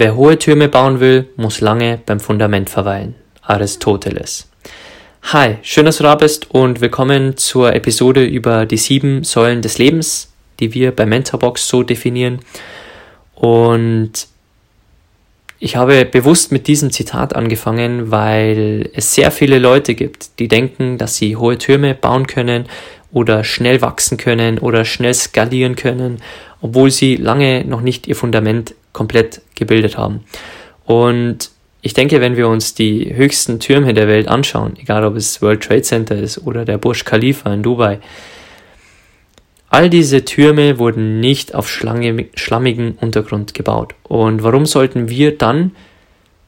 Wer hohe Türme bauen will, muss lange beim Fundament verweilen. Aristoteles. Hi, schön, dass du da bist und willkommen zur Episode über die sieben Säulen des Lebens, die wir bei Mentorbox so definieren. Und ich habe bewusst mit diesem Zitat angefangen, weil es sehr viele Leute gibt, die denken, dass sie hohe Türme bauen können oder schnell wachsen können oder schnell skalieren können, obwohl sie lange noch nicht ihr Fundament komplett gebildet haben. Und ich denke, wenn wir uns die höchsten Türme der Welt anschauen, egal ob es World Trade Center ist oder der Burj Khalifa in Dubai, all diese Türme wurden nicht auf schlammigen Untergrund gebaut. Und warum sollten wir dann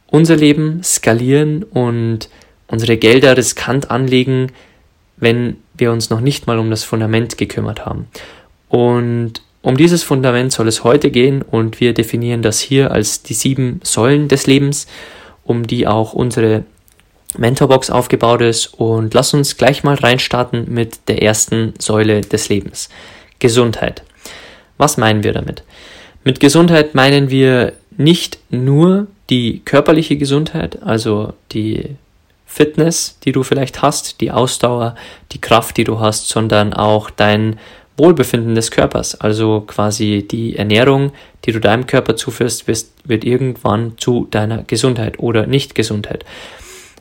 unser Leben skalieren und unsere Gelder riskant anlegen, wenn wir uns noch nicht mal um das Fundament gekümmert haben? Und um dieses Fundament soll es heute gehen und wir definieren das hier als die sieben Säulen des Lebens, um die auch unsere Mentorbox aufgebaut ist. Und lass uns gleich mal reinstarten mit der ersten Säule des Lebens. Gesundheit. Was meinen wir damit? Mit Gesundheit meinen wir nicht nur die körperliche Gesundheit, also die Fitness, die du vielleicht hast, die Ausdauer, die Kraft, die du hast, sondern auch dein Wohlbefinden des Körpers. Also quasi die Ernährung, die du deinem Körper zuführst, wird irgendwann zu deiner Gesundheit oder Nicht-Gesundheit.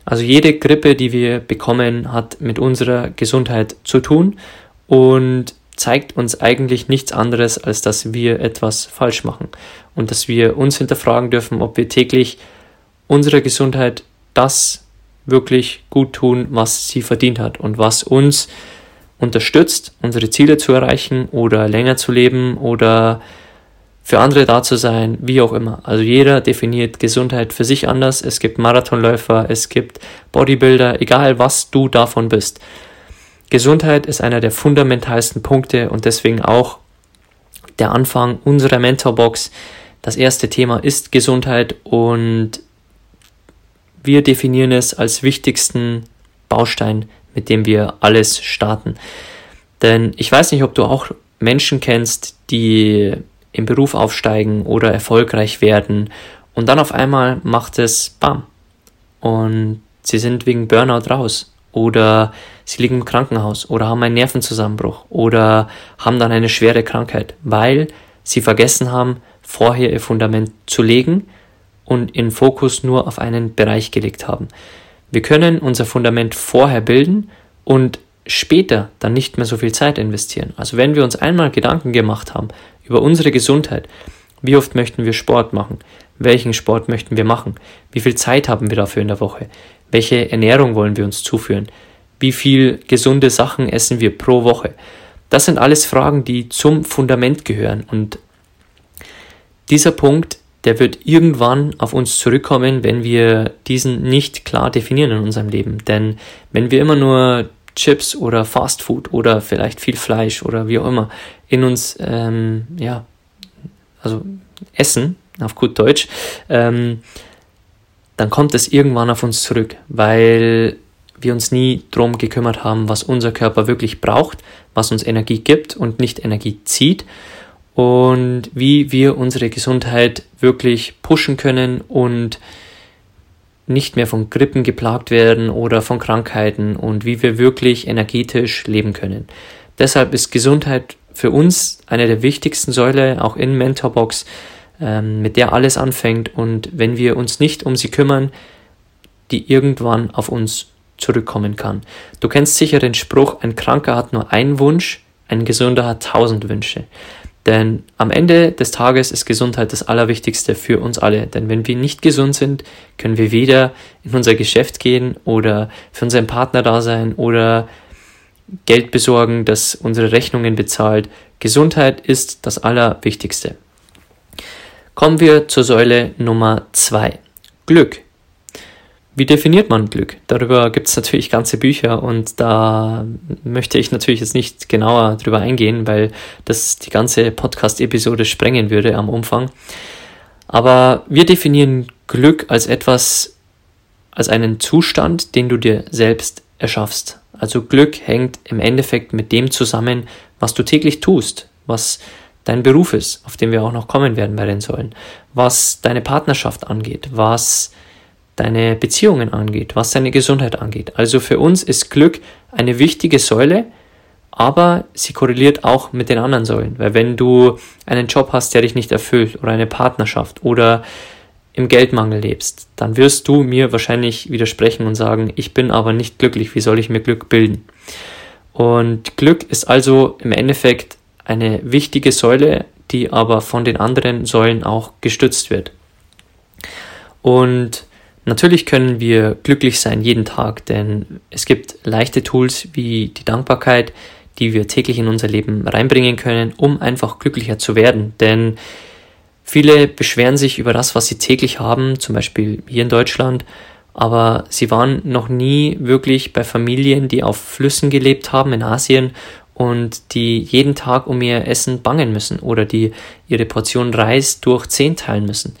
Also jede Grippe, die wir bekommen, hat mit unserer Gesundheit zu tun und zeigt uns eigentlich nichts anderes, als dass wir etwas falsch machen und dass wir uns hinterfragen dürfen, ob wir täglich unserer Gesundheit das wirklich gut tun, was sie verdient hat und was uns unterstützt, unsere Ziele zu erreichen oder länger zu leben oder für andere da zu sein, wie auch immer. Also jeder definiert Gesundheit für sich anders. Es gibt Marathonläufer, es gibt Bodybuilder, egal was du davon bist. Gesundheit ist einer der fundamentalsten Punkte und deswegen auch der Anfang unserer Mentorbox. Das erste Thema ist Gesundheit und wir definieren es als wichtigsten Baustein mit dem wir alles starten. Denn ich weiß nicht, ob du auch Menschen kennst, die im Beruf aufsteigen oder erfolgreich werden und dann auf einmal macht es BAM und sie sind wegen Burnout raus oder sie liegen im Krankenhaus oder haben einen Nervenzusammenbruch oder haben dann eine schwere Krankheit, weil sie vergessen haben, vorher ihr Fundament zu legen und ihren Fokus nur auf einen Bereich gelegt haben. Wir können unser Fundament vorher bilden und später dann nicht mehr so viel Zeit investieren. Also wenn wir uns einmal Gedanken gemacht haben über unsere Gesundheit, wie oft möchten wir Sport machen? Welchen Sport möchten wir machen? Wie viel Zeit haben wir dafür in der Woche? Welche Ernährung wollen wir uns zuführen? Wie viel gesunde Sachen essen wir pro Woche? Das sind alles Fragen, die zum Fundament gehören. Und dieser Punkt der wird irgendwann auf uns zurückkommen, wenn wir diesen nicht klar definieren in unserem Leben. Denn wenn wir immer nur Chips oder Fast Food oder vielleicht viel Fleisch oder wie auch immer in uns, ähm, ja, also essen, auf gut Deutsch, ähm, dann kommt es irgendwann auf uns zurück, weil wir uns nie drum gekümmert haben, was unser Körper wirklich braucht, was uns Energie gibt und nicht Energie zieht und wie wir unsere Gesundheit wirklich pushen können und nicht mehr von Grippen geplagt werden oder von Krankheiten und wie wir wirklich energetisch leben können. Deshalb ist Gesundheit für uns eine der wichtigsten Säule, auch in Mentorbox, ähm, mit der alles anfängt und wenn wir uns nicht um sie kümmern, die irgendwann auf uns zurückkommen kann. Du kennst sicher den Spruch, ein Kranker hat nur einen Wunsch, ein Gesunder hat tausend Wünsche. Denn am Ende des Tages ist Gesundheit das Allerwichtigste für uns alle. Denn wenn wir nicht gesund sind, können wir weder in unser Geschäft gehen oder für unseren Partner da sein oder Geld besorgen, das unsere Rechnungen bezahlt. Gesundheit ist das Allerwichtigste. Kommen wir zur Säule Nummer zwei. Glück. Wie definiert man Glück? Darüber gibt es natürlich ganze Bücher und da möchte ich natürlich jetzt nicht genauer drüber eingehen, weil das die ganze Podcast-Episode sprengen würde am Umfang. Aber wir definieren Glück als etwas, als einen Zustand, den du dir selbst erschaffst. Also Glück hängt im Endeffekt mit dem zusammen, was du täglich tust, was dein Beruf ist, auf den wir auch noch kommen werden bei den Säulen, was deine Partnerschaft angeht, was deine Beziehungen angeht, was deine Gesundheit angeht. Also für uns ist Glück eine wichtige Säule, aber sie korreliert auch mit den anderen Säulen. Weil wenn du einen Job hast, der dich nicht erfüllt oder eine Partnerschaft oder im Geldmangel lebst, dann wirst du mir wahrscheinlich widersprechen und sagen, ich bin aber nicht glücklich, wie soll ich mir Glück bilden? Und Glück ist also im Endeffekt eine wichtige Säule, die aber von den anderen Säulen auch gestützt wird. Und Natürlich können wir glücklich sein jeden Tag, denn es gibt leichte Tools wie die Dankbarkeit, die wir täglich in unser Leben reinbringen können, um einfach glücklicher zu werden. Denn viele beschweren sich über das, was sie täglich haben, zum Beispiel hier in Deutschland, aber sie waren noch nie wirklich bei Familien, die auf Flüssen gelebt haben in Asien und die jeden Tag um ihr Essen bangen müssen oder die ihre Portion Reis durch zehn teilen müssen.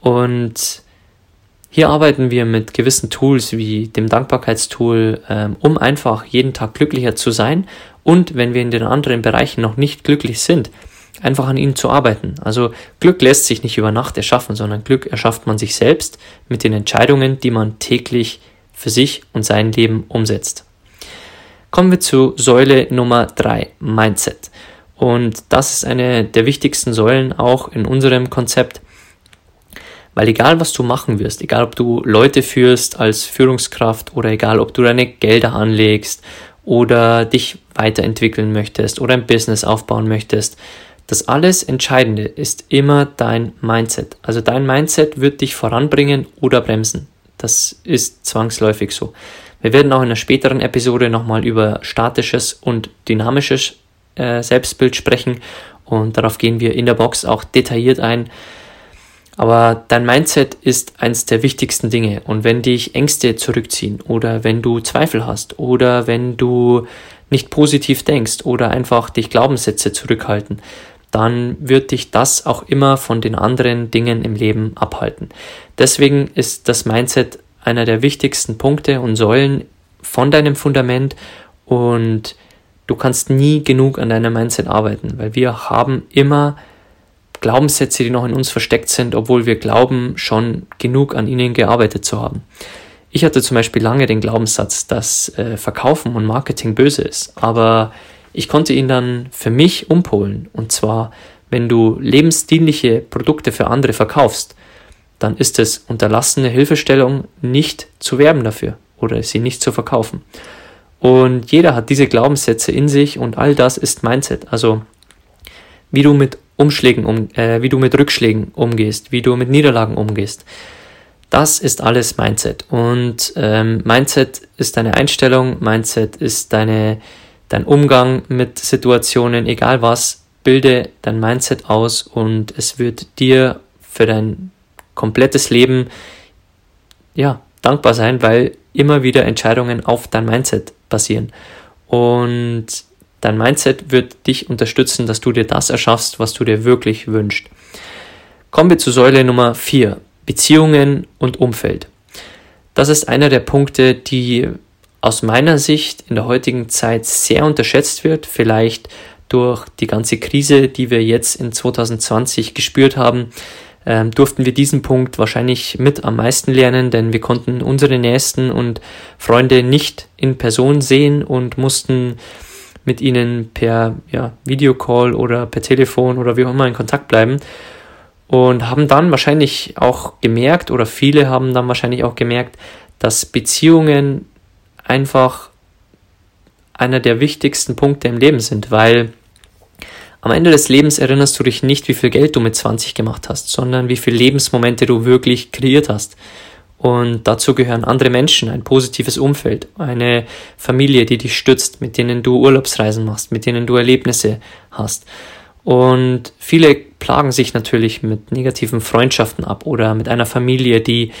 Und hier arbeiten wir mit gewissen Tools wie dem Dankbarkeitstool, ähm, um einfach jeden Tag glücklicher zu sein und wenn wir in den anderen Bereichen noch nicht glücklich sind, einfach an ihnen zu arbeiten. Also Glück lässt sich nicht über Nacht erschaffen, sondern Glück erschafft man sich selbst mit den Entscheidungen, die man täglich für sich und sein Leben umsetzt. Kommen wir zu Säule Nummer drei Mindset. Und das ist eine der wichtigsten Säulen auch in unserem Konzept. Weil egal was du machen wirst, egal ob du Leute führst als Führungskraft oder egal ob du deine Gelder anlegst oder dich weiterentwickeln möchtest oder ein Business aufbauen möchtest, das alles Entscheidende ist immer dein Mindset. Also dein Mindset wird dich voranbringen oder bremsen. Das ist zwangsläufig so. Wir werden auch in einer späteren Episode nochmal über statisches und dynamisches äh, Selbstbild sprechen und darauf gehen wir in der Box auch detailliert ein. Aber dein Mindset ist eines der wichtigsten Dinge. Und wenn dich Ängste zurückziehen oder wenn du Zweifel hast oder wenn du nicht positiv denkst oder einfach dich Glaubenssätze zurückhalten, dann wird dich das auch immer von den anderen Dingen im Leben abhalten. Deswegen ist das Mindset einer der wichtigsten Punkte und Säulen von deinem Fundament und du kannst nie genug an deinem Mindset arbeiten, weil wir haben immer Glaubenssätze, die noch in uns versteckt sind, obwohl wir glauben, schon genug an ihnen gearbeitet zu haben. Ich hatte zum Beispiel lange den Glaubenssatz, dass äh, Verkaufen und Marketing böse ist, aber ich konnte ihn dann für mich umpolen. Und zwar, wenn du lebensdienliche Produkte für andere verkaufst, dann ist es unterlassene Hilfestellung, nicht zu werben dafür oder sie nicht zu verkaufen. Und jeder hat diese Glaubenssätze in sich und all das ist Mindset. Also wie du mit Umschlägen um, äh, wie du mit Rückschlägen umgehst, wie du mit Niederlagen umgehst. Das ist alles Mindset. Und ähm, Mindset ist deine Einstellung, Mindset ist deine, dein Umgang mit Situationen, egal was, bilde dein Mindset aus und es wird dir für dein komplettes Leben ja, dankbar sein, weil immer wieder Entscheidungen auf dein Mindset basieren. Und Dein Mindset wird dich unterstützen, dass du dir das erschaffst, was du dir wirklich wünschst. Kommen wir zu Säule Nummer 4, Beziehungen und Umfeld. Das ist einer der Punkte, die aus meiner Sicht in der heutigen Zeit sehr unterschätzt wird, vielleicht durch die ganze Krise, die wir jetzt in 2020 gespürt haben, ähm, durften wir diesen Punkt wahrscheinlich mit am meisten lernen, denn wir konnten unsere Nächsten und Freunde nicht in Person sehen und mussten mit ihnen per ja, Videocall oder per Telefon oder wie auch immer in Kontakt bleiben und haben dann wahrscheinlich auch gemerkt oder viele haben dann wahrscheinlich auch gemerkt, dass Beziehungen einfach einer der wichtigsten Punkte im Leben sind, weil am Ende des Lebens erinnerst du dich nicht, wie viel Geld du mit 20 gemacht hast, sondern wie viele Lebensmomente du wirklich kreiert hast. Und dazu gehören andere Menschen, ein positives Umfeld, eine Familie, die dich stützt, mit denen du Urlaubsreisen machst, mit denen du Erlebnisse hast. Und viele plagen sich natürlich mit negativen Freundschaften ab oder mit einer Familie, die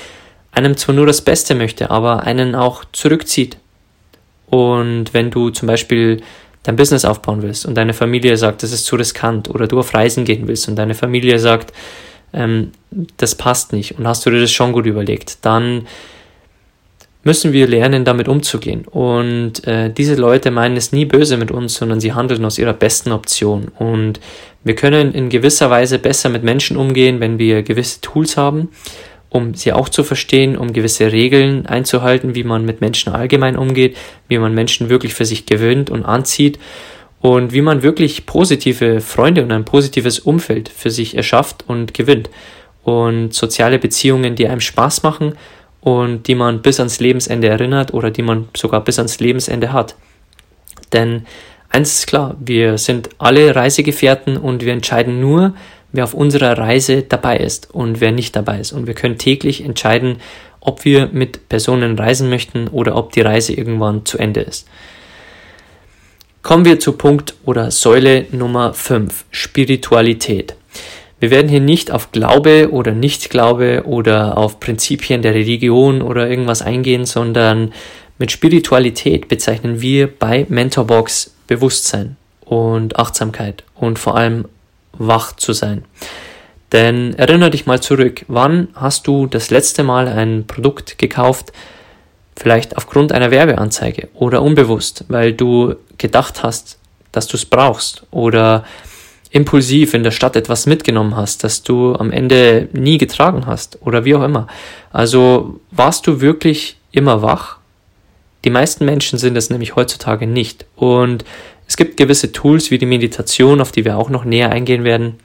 einem zwar nur das Beste möchte, aber einen auch zurückzieht. Und wenn du zum Beispiel dein Business aufbauen willst und deine Familie sagt, das ist zu riskant oder du auf Reisen gehen willst und deine Familie sagt, ähm, das passt nicht und hast du dir das schon gut überlegt, dann müssen wir lernen, damit umzugehen. Und äh, diese Leute meinen es nie böse mit uns, sondern sie handeln aus ihrer besten Option. Und wir können in gewisser Weise besser mit Menschen umgehen, wenn wir gewisse Tools haben, um sie auch zu verstehen, um gewisse Regeln einzuhalten, wie man mit Menschen allgemein umgeht, wie man Menschen wirklich für sich gewöhnt und anzieht und wie man wirklich positive Freunde und ein positives Umfeld für sich erschafft und gewinnt und soziale Beziehungen, die einem Spaß machen und die man bis ans Lebensende erinnert oder die man sogar bis ans Lebensende hat. Denn eins ist klar, wir sind alle Reisegefährten und wir entscheiden nur, wer auf unserer Reise dabei ist und wer nicht dabei ist. Und wir können täglich entscheiden, ob wir mit Personen reisen möchten oder ob die Reise irgendwann zu Ende ist. Kommen wir zu Punkt oder Säule Nummer 5, Spiritualität. Wir werden hier nicht auf Glaube oder Nichtglaube oder auf Prinzipien der Religion oder irgendwas eingehen, sondern mit Spiritualität bezeichnen wir bei Mentorbox Bewusstsein und Achtsamkeit und vor allem wach zu sein. Denn erinnere dich mal zurück, wann hast du das letzte Mal ein Produkt gekauft, vielleicht aufgrund einer Werbeanzeige oder unbewusst, weil du gedacht hast, dass du es brauchst oder impulsiv in der Stadt etwas mitgenommen hast, das du am Ende nie getragen hast oder wie auch immer. Also warst du wirklich immer wach? Die meisten Menschen sind es nämlich heutzutage nicht. Und es gibt gewisse Tools wie die Meditation, auf die wir auch noch näher eingehen werden,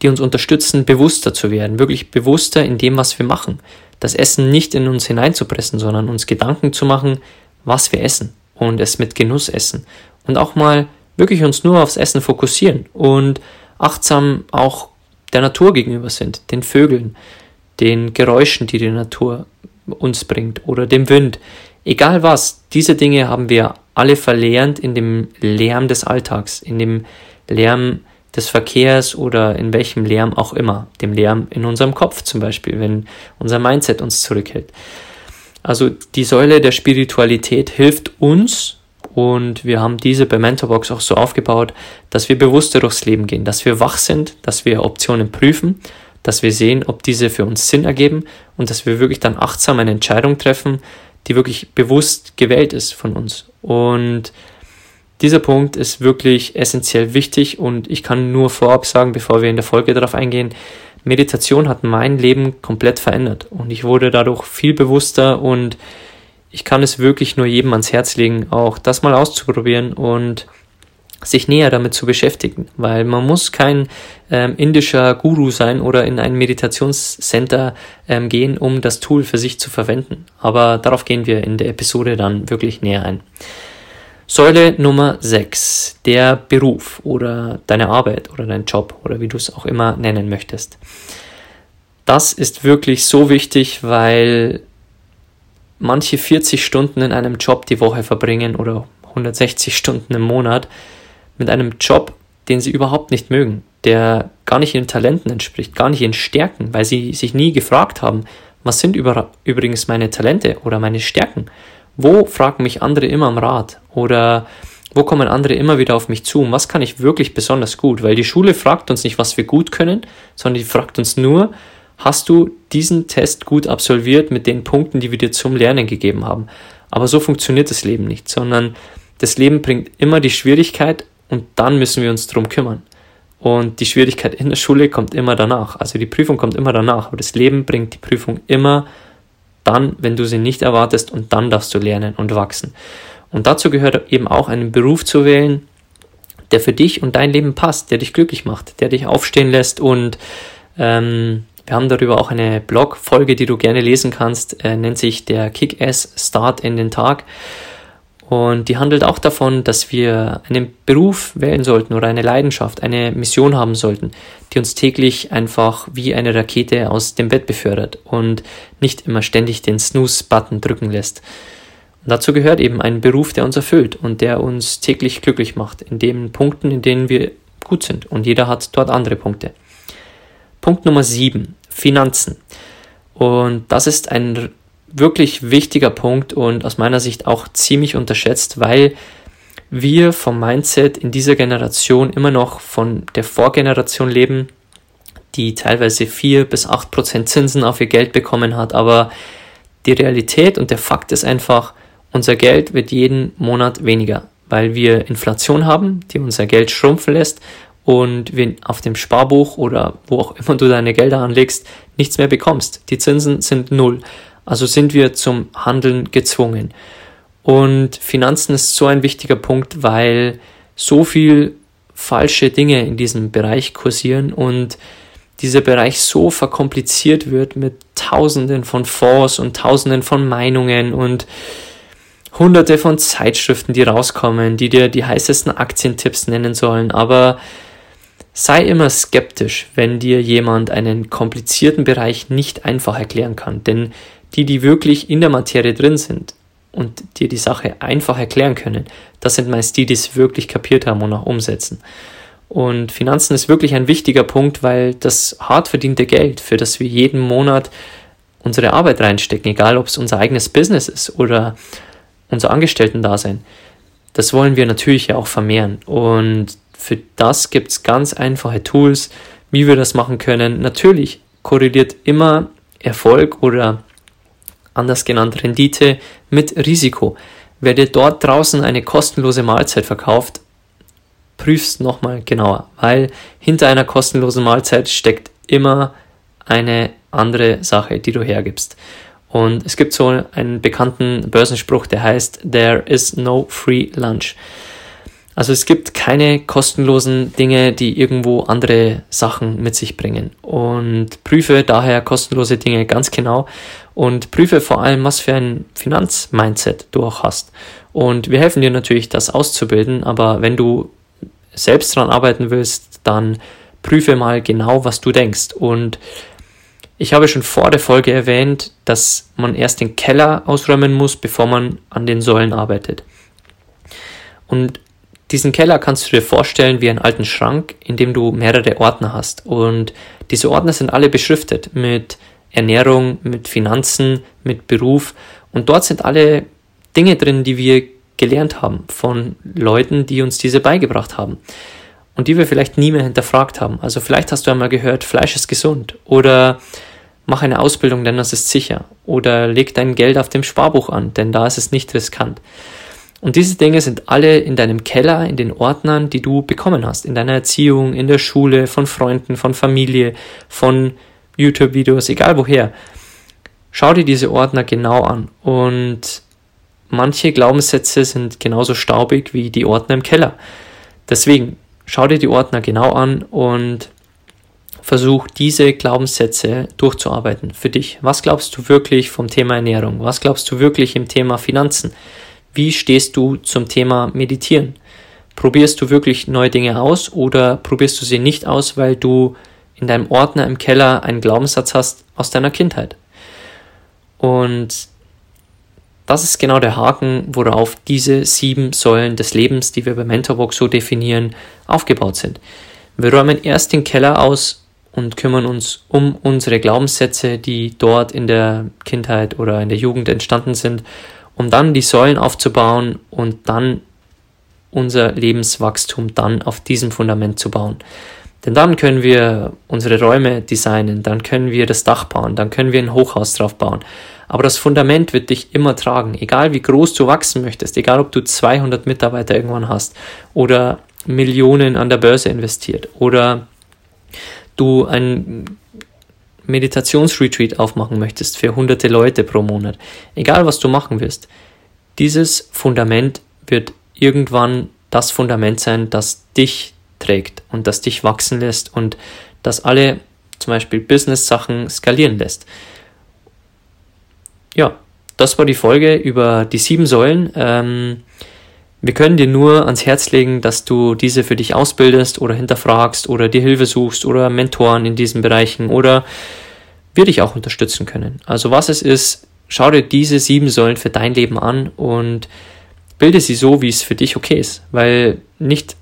die uns unterstützen, bewusster zu werden, wirklich bewusster in dem, was wir machen. Das Essen nicht in uns hineinzupressen, sondern uns Gedanken zu machen, was wir essen und es mit Genuss essen. Und auch mal wirklich uns nur aufs Essen fokussieren und achtsam auch der Natur gegenüber sind, den Vögeln, den Geräuschen, die die Natur uns bringt oder dem Wind. Egal was, diese Dinge haben wir alle verlernt in dem Lärm des Alltags, in dem Lärm des Verkehrs oder in welchem Lärm auch immer, dem Lärm in unserem Kopf zum Beispiel, wenn unser Mindset uns zurückhält. Also die Säule der Spiritualität hilft uns und wir haben diese bei Mentorbox auch so aufgebaut, dass wir bewusster durchs Leben gehen, dass wir wach sind, dass wir Optionen prüfen, dass wir sehen, ob diese für uns Sinn ergeben und dass wir wirklich dann achtsam eine Entscheidung treffen, die wirklich bewusst gewählt ist von uns. Und dieser Punkt ist wirklich essentiell wichtig und ich kann nur vorab sagen, bevor wir in der Folge darauf eingehen, Meditation hat mein Leben komplett verändert und ich wurde dadurch viel bewusster und ich kann es wirklich nur jedem ans Herz legen, auch das mal auszuprobieren und sich näher damit zu beschäftigen, weil man muss kein ähm, indischer Guru sein oder in ein Meditationscenter ähm, gehen, um das Tool für sich zu verwenden. Aber darauf gehen wir in der Episode dann wirklich näher ein. Säule Nummer 6, der Beruf oder deine Arbeit oder dein Job oder wie du es auch immer nennen möchtest. Das ist wirklich so wichtig, weil manche 40 Stunden in einem Job die Woche verbringen oder 160 Stunden im Monat mit einem Job, den sie überhaupt nicht mögen, der gar nicht ihren Talenten entspricht, gar nicht ihren Stärken, weil sie sich nie gefragt haben, was sind übrigens meine Talente oder meine Stärken? Wo fragen mich andere immer am Rat? Oder wo kommen andere immer wieder auf mich zu? Und was kann ich wirklich besonders gut? Weil die Schule fragt uns nicht, was wir gut können, sondern die fragt uns nur, hast du diesen Test gut absolviert mit den Punkten, die wir dir zum Lernen gegeben haben? Aber so funktioniert das Leben nicht, sondern das Leben bringt immer die Schwierigkeit und dann müssen wir uns drum kümmern. Und die Schwierigkeit in der Schule kommt immer danach. Also die Prüfung kommt immer danach. Aber das Leben bringt die Prüfung immer dann, wenn du sie nicht erwartest und dann darfst du lernen und wachsen. Und dazu gehört eben auch einen Beruf zu wählen, der für dich und dein Leben passt, der dich glücklich macht, der dich aufstehen lässt und ähm, wir haben darüber auch eine Blog-Folge, die du gerne lesen kannst, äh, nennt sich der Kick-Ass Start in den Tag. Und die handelt auch davon, dass wir einen Beruf wählen sollten oder eine Leidenschaft, eine Mission haben sollten, die uns täglich einfach wie eine Rakete aus dem Bett befördert und nicht immer ständig den Snooze-Button drücken lässt. Und dazu gehört eben ein Beruf, der uns erfüllt und der uns täglich glücklich macht, in den Punkten, in denen wir gut sind. Und jeder hat dort andere Punkte. Punkt Nummer sieben: Finanzen. Und das ist ein wirklich wichtiger Punkt und aus meiner Sicht auch ziemlich unterschätzt, weil wir vom Mindset in dieser Generation immer noch von der Vorgeneration leben, die teilweise vier bis acht Prozent Zinsen auf ihr Geld bekommen hat. Aber die Realität und der Fakt ist einfach, unser Geld wird jeden Monat weniger, weil wir Inflation haben, die unser Geld schrumpfen lässt und wir auf dem Sparbuch oder wo auch immer du deine Gelder anlegst, nichts mehr bekommst. Die Zinsen sind null. Also sind wir zum Handeln gezwungen. Und Finanzen ist so ein wichtiger Punkt, weil so viel falsche Dinge in diesem Bereich kursieren und dieser Bereich so verkompliziert wird mit Tausenden von Fonds und Tausenden von Meinungen und Hunderte von Zeitschriften, die rauskommen, die dir die heißesten Aktientipps nennen sollen, aber sei immer skeptisch, wenn dir jemand einen komplizierten Bereich nicht einfach erklären kann, denn die, die wirklich in der Materie drin sind und dir die Sache einfach erklären können, das sind meist die, die es wirklich kapiert haben und auch umsetzen. Und Finanzen ist wirklich ein wichtiger Punkt, weil das hart verdiente Geld, für das wir jeden Monat unsere Arbeit reinstecken, egal ob es unser eigenes Business ist oder unser Angestellten-Dasein, das wollen wir natürlich ja auch vermehren. Und für das gibt es ganz einfache Tools, wie wir das machen können. Natürlich korreliert immer Erfolg oder anders genannt Rendite, mit Risiko. Wer dir dort draußen eine kostenlose Mahlzeit verkauft, prüfst nochmal genauer, weil hinter einer kostenlosen Mahlzeit steckt immer eine andere Sache, die du hergibst. Und es gibt so einen bekannten Börsenspruch, der heißt, There is no free lunch. Also es gibt keine kostenlosen Dinge, die irgendwo andere Sachen mit sich bringen. Und prüfe daher kostenlose Dinge ganz genau und prüfe vor allem, was für ein Finanzmindset du auch hast. Und wir helfen dir natürlich, das auszubilden, aber wenn du selbst daran arbeiten willst, dann prüfe mal genau, was du denkst. Und ich habe schon vor der Folge erwähnt, dass man erst den Keller ausräumen muss, bevor man an den Säulen arbeitet. Und diesen Keller kannst du dir vorstellen wie einen alten Schrank, in dem du mehrere Ordner hast. Und diese Ordner sind alle beschriftet mit Ernährung, mit Finanzen, mit Beruf. Und dort sind alle Dinge drin, die wir gelernt haben von Leuten, die uns diese beigebracht haben. Und die wir vielleicht nie mehr hinterfragt haben. Also vielleicht hast du einmal gehört, Fleisch ist gesund. Oder mach eine Ausbildung, denn das ist sicher. Oder leg dein Geld auf dem Sparbuch an, denn da ist es nicht riskant. Und diese Dinge sind alle in deinem Keller, in den Ordnern, die du bekommen hast, in deiner Erziehung, in der Schule, von Freunden, von Familie, von YouTube-Videos, egal woher. Schau dir diese Ordner genau an und manche Glaubenssätze sind genauso staubig wie die Ordner im Keller. Deswegen schau dir die Ordner genau an und versuch diese Glaubenssätze durchzuarbeiten für dich. Was glaubst du wirklich vom Thema Ernährung? Was glaubst du wirklich im Thema Finanzen? Wie stehst du zum Thema Meditieren? Probierst du wirklich neue Dinge aus oder probierst du sie nicht aus, weil du in deinem Ordner im Keller einen Glaubenssatz hast aus deiner Kindheit? Und das ist genau der Haken, worauf diese sieben Säulen des Lebens, die wir bei Mentorbox so definieren, aufgebaut sind. Wir räumen erst den Keller aus und kümmern uns um unsere Glaubenssätze, die dort in der Kindheit oder in der Jugend entstanden sind um dann die Säulen aufzubauen und dann unser Lebenswachstum dann auf diesem Fundament zu bauen. Denn dann können wir unsere Räume designen, dann können wir das Dach bauen, dann können wir ein Hochhaus drauf bauen. Aber das Fundament wird dich immer tragen, egal wie groß du wachsen möchtest, egal ob du 200 Mitarbeiter irgendwann hast oder Millionen an der Börse investiert oder du ein Meditationsretreat aufmachen möchtest für hunderte Leute pro Monat, egal was du machen wirst, dieses Fundament wird irgendwann das Fundament sein, das dich trägt und das dich wachsen lässt und das alle zum Beispiel Business-Sachen skalieren lässt. Ja, das war die Folge über die sieben Säulen. Ähm, Wir können dir nur ans Herz legen, dass du diese für dich ausbildest oder hinterfragst oder dir Hilfe suchst oder Mentoren in diesen Bereichen oder wir dich auch unterstützen können. Also was es ist, schau dir diese sieben Säulen für dein Leben an und bilde sie so, wie es für dich okay ist, weil nicht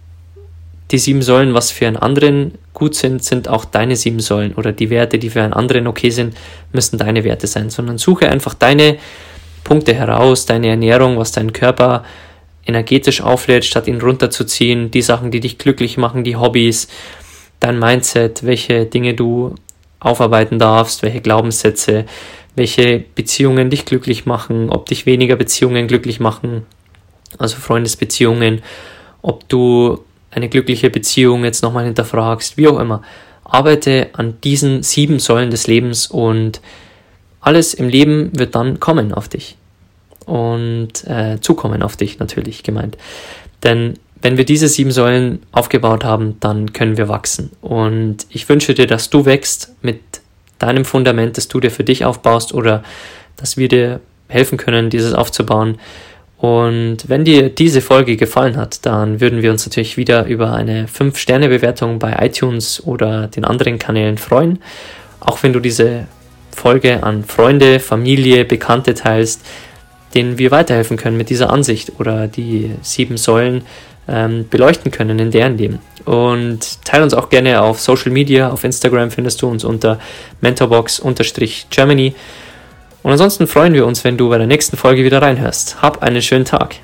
die sieben Säulen, was für einen anderen gut sind, sind auch deine sieben Säulen. Oder die Werte, die für einen anderen okay sind, müssen deine Werte sein, sondern suche einfach deine Punkte heraus, deine Ernährung, was deinen Körper energetisch auflädt, statt ihn runterzuziehen, die Sachen, die dich glücklich machen, die Hobbys, dein Mindset, welche Dinge du aufarbeiten darfst, welche Glaubenssätze, welche Beziehungen dich glücklich machen, ob dich weniger Beziehungen glücklich machen, also Freundesbeziehungen, ob du eine glückliche Beziehung jetzt nochmal hinterfragst, wie auch immer. Arbeite an diesen sieben Säulen des Lebens und alles im Leben wird dann kommen auf dich. Und äh, zukommen auf dich natürlich gemeint. Denn wenn wir diese sieben Säulen aufgebaut haben, dann können wir wachsen. Und ich wünsche dir, dass du wächst mit deinem Fundament, das du dir für dich aufbaust oder dass wir dir helfen können, dieses aufzubauen. Und wenn dir diese Folge gefallen hat, dann würden wir uns natürlich wieder über eine 5-Sterne-Bewertung bei iTunes oder den anderen Kanälen freuen. Auch wenn du diese Folge an Freunde, Familie, Bekannte teilst, denen wir weiterhelfen können mit dieser Ansicht oder die sieben Säulen ähm, beleuchten können in deren Leben. Und teile uns auch gerne auf Social Media, auf Instagram findest du uns unter mentorbox-germany. Und ansonsten freuen wir uns, wenn du bei der nächsten Folge wieder reinhörst. Hab einen schönen Tag.